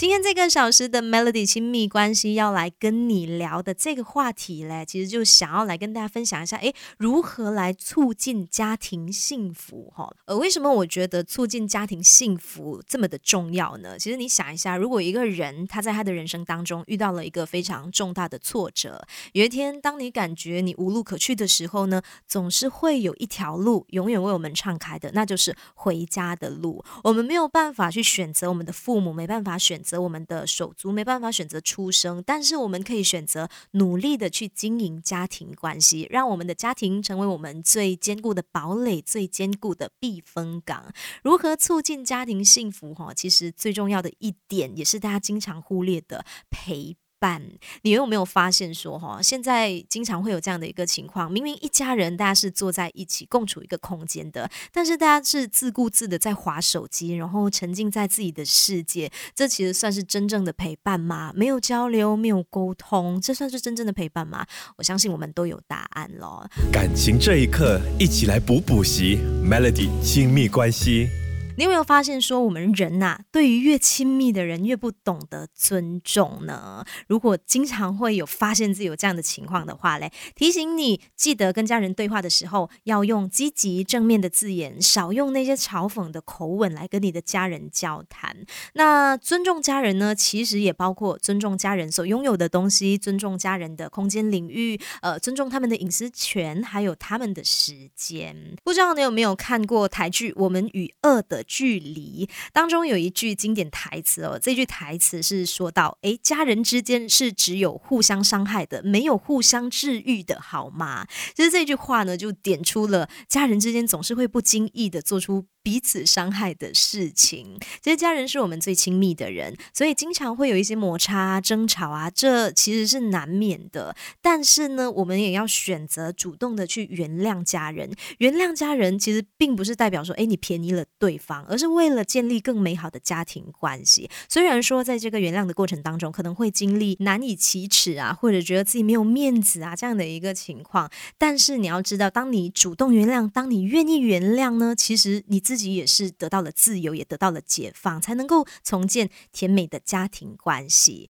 今天这个小时的 Melody 亲密关系要来跟你聊的这个话题嘞，其实就想要来跟大家分享一下，诶，如何来促进家庭幸福哈？呃，为什么我觉得促进家庭幸福这么的重要呢？其实你想一下，如果一个人他在他的人生当中遇到了一个非常重大的挫折，有一天当你感觉你无路可去的时候呢，总是会有一条路永远为我们敞开的，那就是回家的路。我们没有办法去选择我们的父母，没办法选择。则我们的手足没办法选择出生，但是我们可以选择努力的去经营家庭关系，让我们的家庭成为我们最坚固的堡垒、最坚固的避风港。如何促进家庭幸福？哈，其实最重要的一点，也是大家经常忽略的陪。伴，你有没有发现说哈，现在经常会有这样的一个情况，明明一家人大家是坐在一起共处一个空间的，但是大家是自顾自的在划手机，然后沉浸在自己的世界，这其实算是真正的陪伴吗？没有交流，没有沟通，这算是真正的陪伴吗？我相信我们都有答案了。感情这一刻，一起来补补习 Melody 亲密关系。你有没有发现，说我们人呐，对于越亲密的人越不懂得尊重呢？如果经常会有发现自己有这样的情况的话嘞，提醒你记得跟家人对话的时候，要用积极正面的字眼，少用那些嘲讽的口吻来跟你的家人交谈。那尊重家人呢，其实也包括尊重家人所拥有的东西，尊重家人的空间领域，呃，尊重他们的隐私权，还有他们的时间。不知道你有没有看过台剧《我们与恶的》？距离当中有一句经典台词哦，这句台词是说到：诶，家人之间是只有互相伤害的，没有互相治愈的，好吗？其实这句话呢，就点出了家人之间总是会不经意的做出。彼此伤害的事情，其实家人是我们最亲密的人，所以经常会有一些摩擦、争吵啊，这其实是难免的。但是呢，我们也要选择主动的去原谅家人。原谅家人其实并不是代表说，哎，你便宜了对方，而是为了建立更美好的家庭关系。虽然说在这个原谅的过程当中，可能会经历难以启齿啊，或者觉得自己没有面子啊这样的一个情况，但是你要知道，当你主动原谅，当你愿意原谅呢，其实你。自己也是得到了自由，也得到了解放，才能够重建甜美的家庭关系。